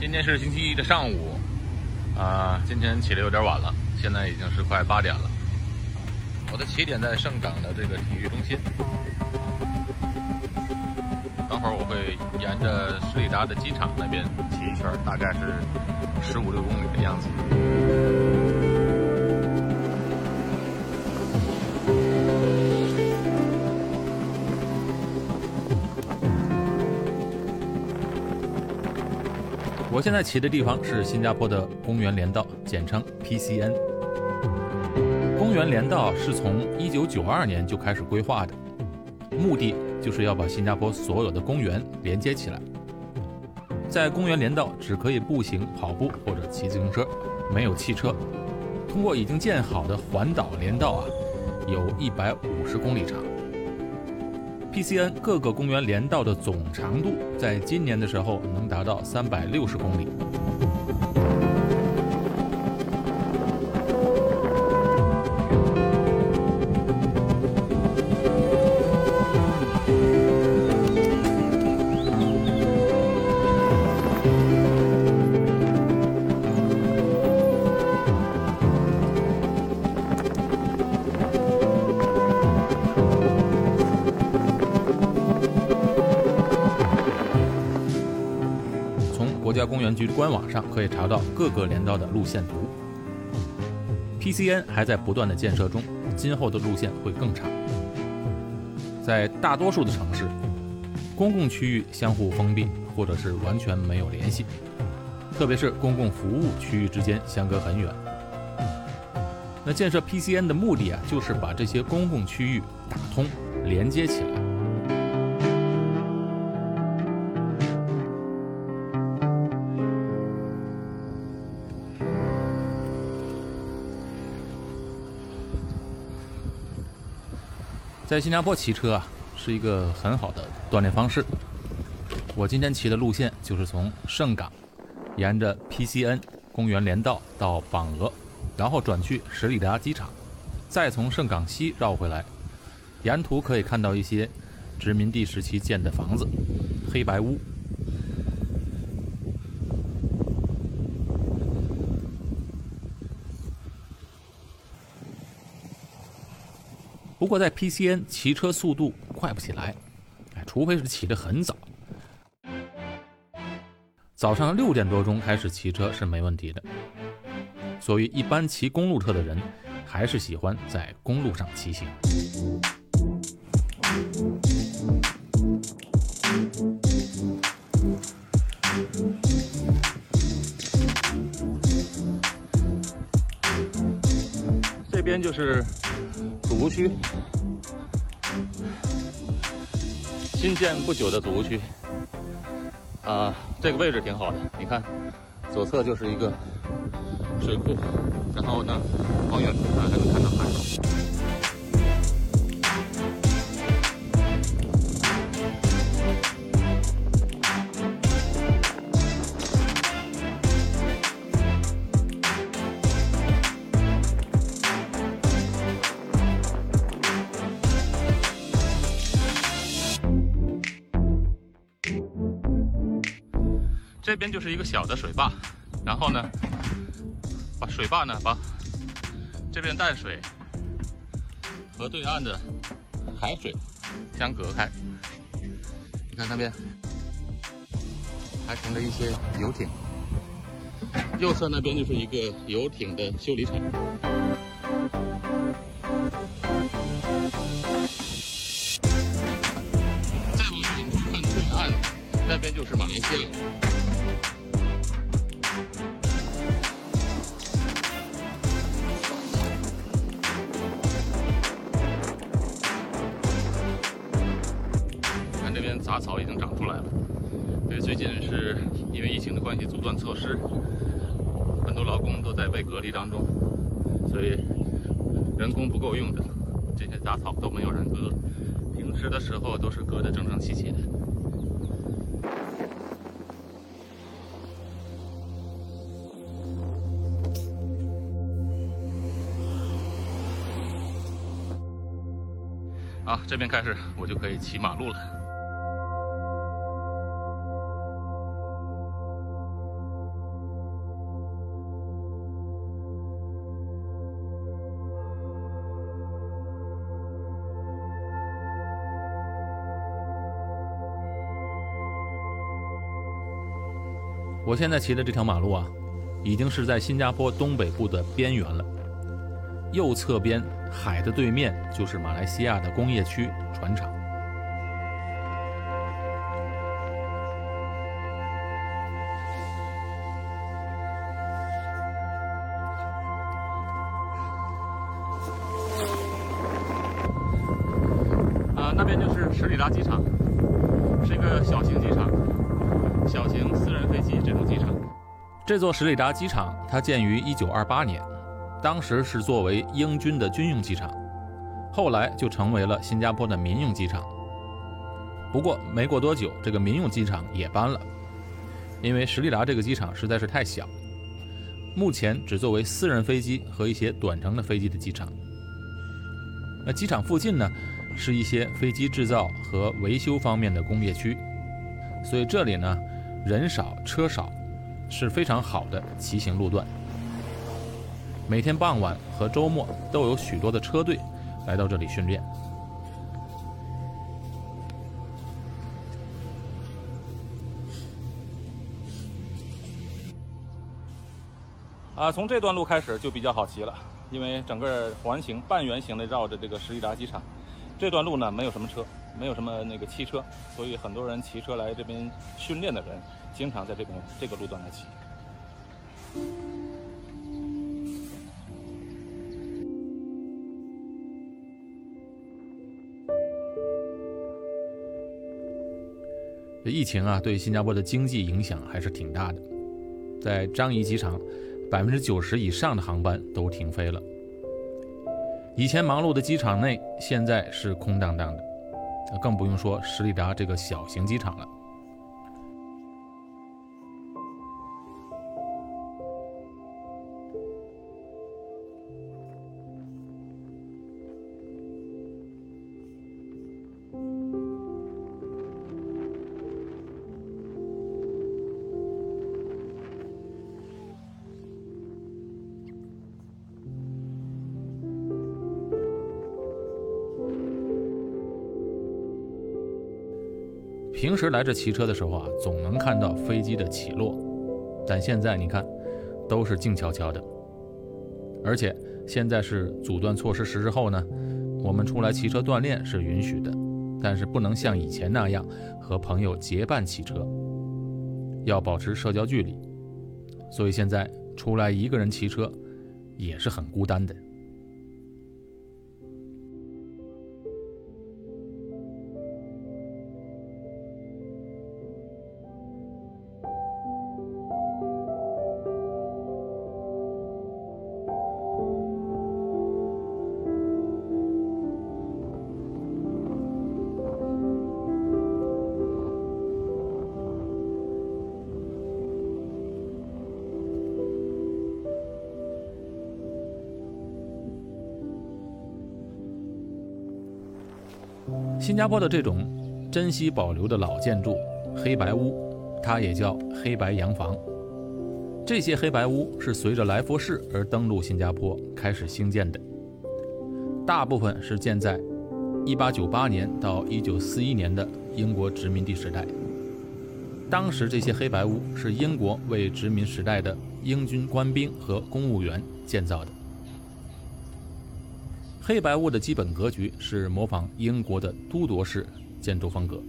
今天是星期一的上午，啊，今天起的有点晚了，现在已经是快八点了。我的起点在盛港的这个体育中心，等会儿我会沿着斯里达的机场那边骑一圈，大概是十五六公里的样子。我现在骑的地方是新加坡的公园连道，简称 PCN。公园连道是从1992年就开始规划的，目的就是要把新加坡所有的公园连接起来。在公园连道只可以步行、跑步或者骑自行车，没有汽车。通过已经建好的环岛连道啊，有一百五十公里长。PCN 各个公园连道的总长度，在今年的时候能达到三百六十公里。局官网上可以查到各个连道的路线图。PCN 还在不断的建设中，今后的路线会更长。在大多数的城市，公共区域相互封闭或者是完全没有联系，特别是公共服务区域之间相隔很远。那建设 PCN 的目的啊，就是把这些公共区域打通、连接起来。在新加坡骑车啊，是一个很好的锻炼方式。我今天骑的路线就是从圣港，沿着 PCN 公园连道到榜鹅，然后转去十里达机场，再从圣港西绕回来。沿途可以看到一些殖民地时期建的房子，黑白屋。不过在 PCN 骑车速度快不起来，哎，除非是起得很早，早上六点多钟开始骑车是没问题的。所以一般骑公路车的人，还是喜欢在公路上骑行。这边就是。祖屋区，新建不久的祖屋区，啊，这个位置挺好的。你看，左侧就是一个水库，然后呢，往远处看还能看到海。这边就是一个小的水坝，然后呢，把水坝呢把这边淡水和对岸的海水相隔开。你看那边还停着一些游艇，右侧那边就是一个游艇的修理厂。再往远处看对岸，那边就是马来西亚。杂草已经长出来了，因为最近是因为疫情的关系阻断措施，很多劳工都在被隔离当中，所以人工不够用的，这些杂草都没有人割，平时的时候都是割得整整齐齐的。啊，这边开始我就可以骑马路了。我现在骑的这条马路啊，已经是在新加坡东北部的边缘了。右侧边海的对面就是马来西亚的工业区船厂。啊，那边就是十里达机场，是一个小型机场，小型私人飞机这种机场。这座什里达机场它建于1928年。当时是作为英军的军用机场，后来就成为了新加坡的民用机场。不过没过多久，这个民用机场也搬了，因为什里达这个机场实在是太小，目前只作为私人飞机和一些短程的飞机的机场。那机场附近呢，是一些飞机制造和维修方面的工业区，所以这里呢人少车少，是非常好的骑行路段。每天傍晚和周末都有许多的车队来到这里训练。啊，从这段路开始就比较好骑了，因为整个环形半圆形的绕着这个什里达机场，这段路呢没有什么车，没有什么那个汽车，所以很多人骑车来这边训练的人，经常在这边这个路段来骑。这疫情啊，对新加坡的经济影响还是挺大的。在樟宜机场，百分之九十以上的航班都停飞了。以前忙碌的机场内，现在是空荡荡的，更不用说十里达这个小型机场了。平时来这骑车的时候啊，总能看到飞机的起落，但现在你看，都是静悄悄的。而且现在是阻断措施实施后呢，我们出来骑车锻炼是允许的，但是不能像以前那样和朋友结伴骑车，要保持社交距离。所以现在出来一个人骑车，也是很孤单的。新加坡的这种珍稀保留的老建筑——黑白屋，它也叫黑白洋房。这些黑白屋是随着来佛士而登陆新加坡开始兴建的，大部分是建在1898年到1941年的英国殖民地时代。当时这些黑白屋是英国为殖民时代的英军官兵和公务员建造的。黑白屋的基本格局是模仿英国的都铎式建筑风格，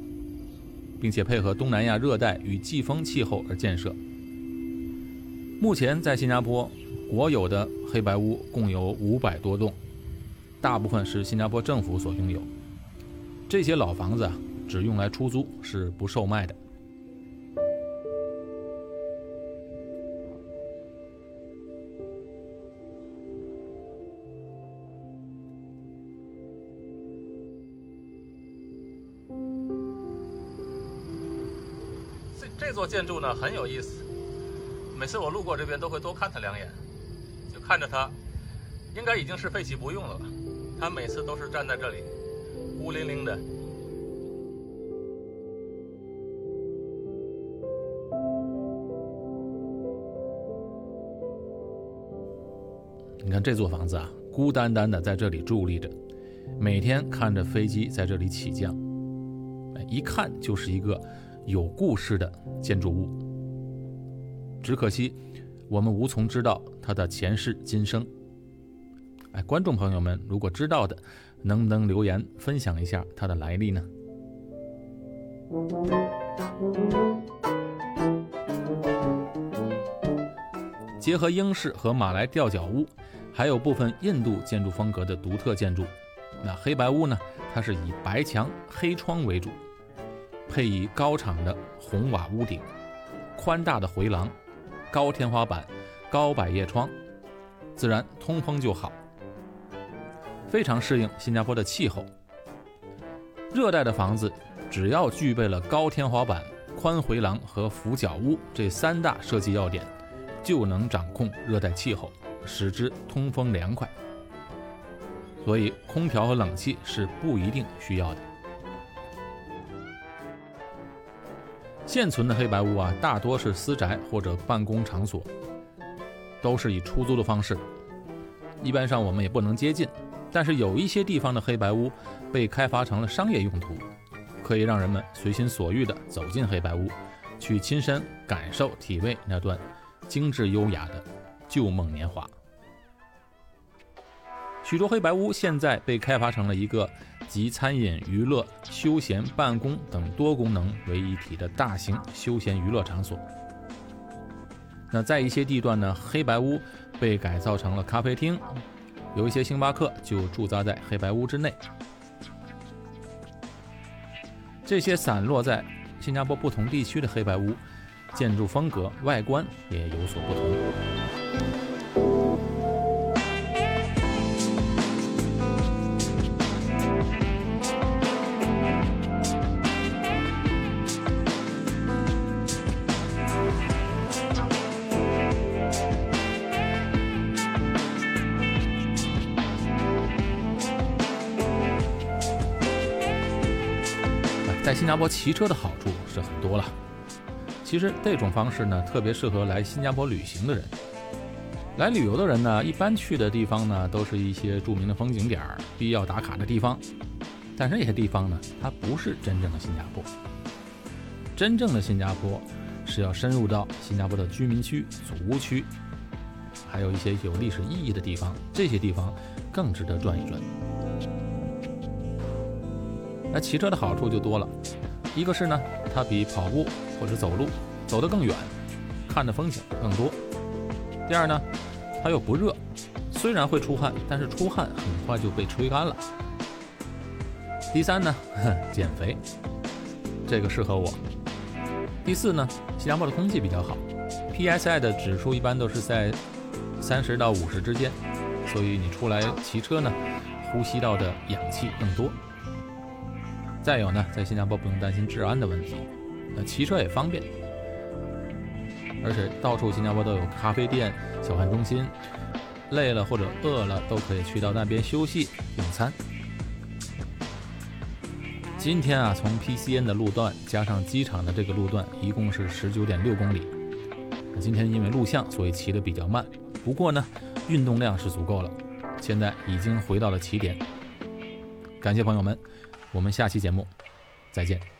并且配合东南亚热带与季风气候而建设。目前在新加坡，国有的黑白屋共有五百多栋，大部分是新加坡政府所拥有。这些老房子啊，只用来出租，是不售卖的。这座建筑呢很有意思，每次我路过这边都会多看它两眼，就看着它，应该已经是废弃不用了吧？它每次都是站在这里，孤零零的。你看这座房子啊，孤单单的在这里伫立着，每天看着飞机在这里起降，一看就是一个。有故事的建筑物，只可惜我们无从知道它的前世今生。哎，观众朋友们，如果知道的，能不能留言分享一下它的来历呢？结合英式和马来吊脚屋，还有部分印度建筑风格的独特建筑。那黑白屋呢？它是以白墙黑窗为主，配以高敞的红瓦屋顶、宽大的回廊、高天花板、高百叶窗，自然通风就好，非常适应新加坡的气候。热带的房子只要具备了高天花板、宽回廊和俯角屋这三大设计要点。就能掌控热带气候，使之通风凉快。所以，空调和冷气是不一定需要的。现存的黑白屋啊，大多是私宅或者办公场所，都是以出租的方式。一般上我们也不能接近。但是有一些地方的黑白屋被开发成了商业用途，可以让人们随心所欲地走进黑白屋，去亲身感受、体味那段。精致优雅的旧梦年华，许多黑白屋现在被开发成了一个集餐饮、娱乐、休闲、办公等多功能为一体的大型休闲娱乐场所。那在一些地段呢，黑白屋被改造成了咖啡厅，有一些星巴克就驻扎在黑白屋之内。这些散落在新加坡不同地区的黑白屋。建筑风格、外观也有所不同。在新加坡骑车的好处是很多了。其实这种方式呢，特别适合来新加坡旅行的人。来旅游的人呢，一般去的地方呢，都是一些著名的风景点儿、必要打卡的地方。但是这些地方呢，它不是真正的新加坡。真正的新加坡是要深入到新加坡的居民区、祖屋区，还有一些有历史意义的地方。这些地方更值得转一转。那骑车的好处就多了，一个是呢，它比跑步。或者走路走得更远，看的风景更多。第二呢，它又不热，虽然会出汗，但是出汗很快就被吹干了。第三呢，减肥，这个适合我。第四呢，新加坡的空气比较好，PSI 的指数一般都是在三十到五十之间，所以你出来骑车呢，呼吸到的氧气更多。再有呢，在新加坡不用担心治安的问题。那骑车也方便，而且到处新加坡都有咖啡店、小贩中心，累了或者饿了都可以去到那边休息用餐。今天啊，从 PCN 的路段加上机场的这个路段，一共是十九点六公里。今天因为录像，所以骑的比较慢。不过呢，运动量是足够了。现在已经回到了起点。感谢朋友们，我们下期节目再见。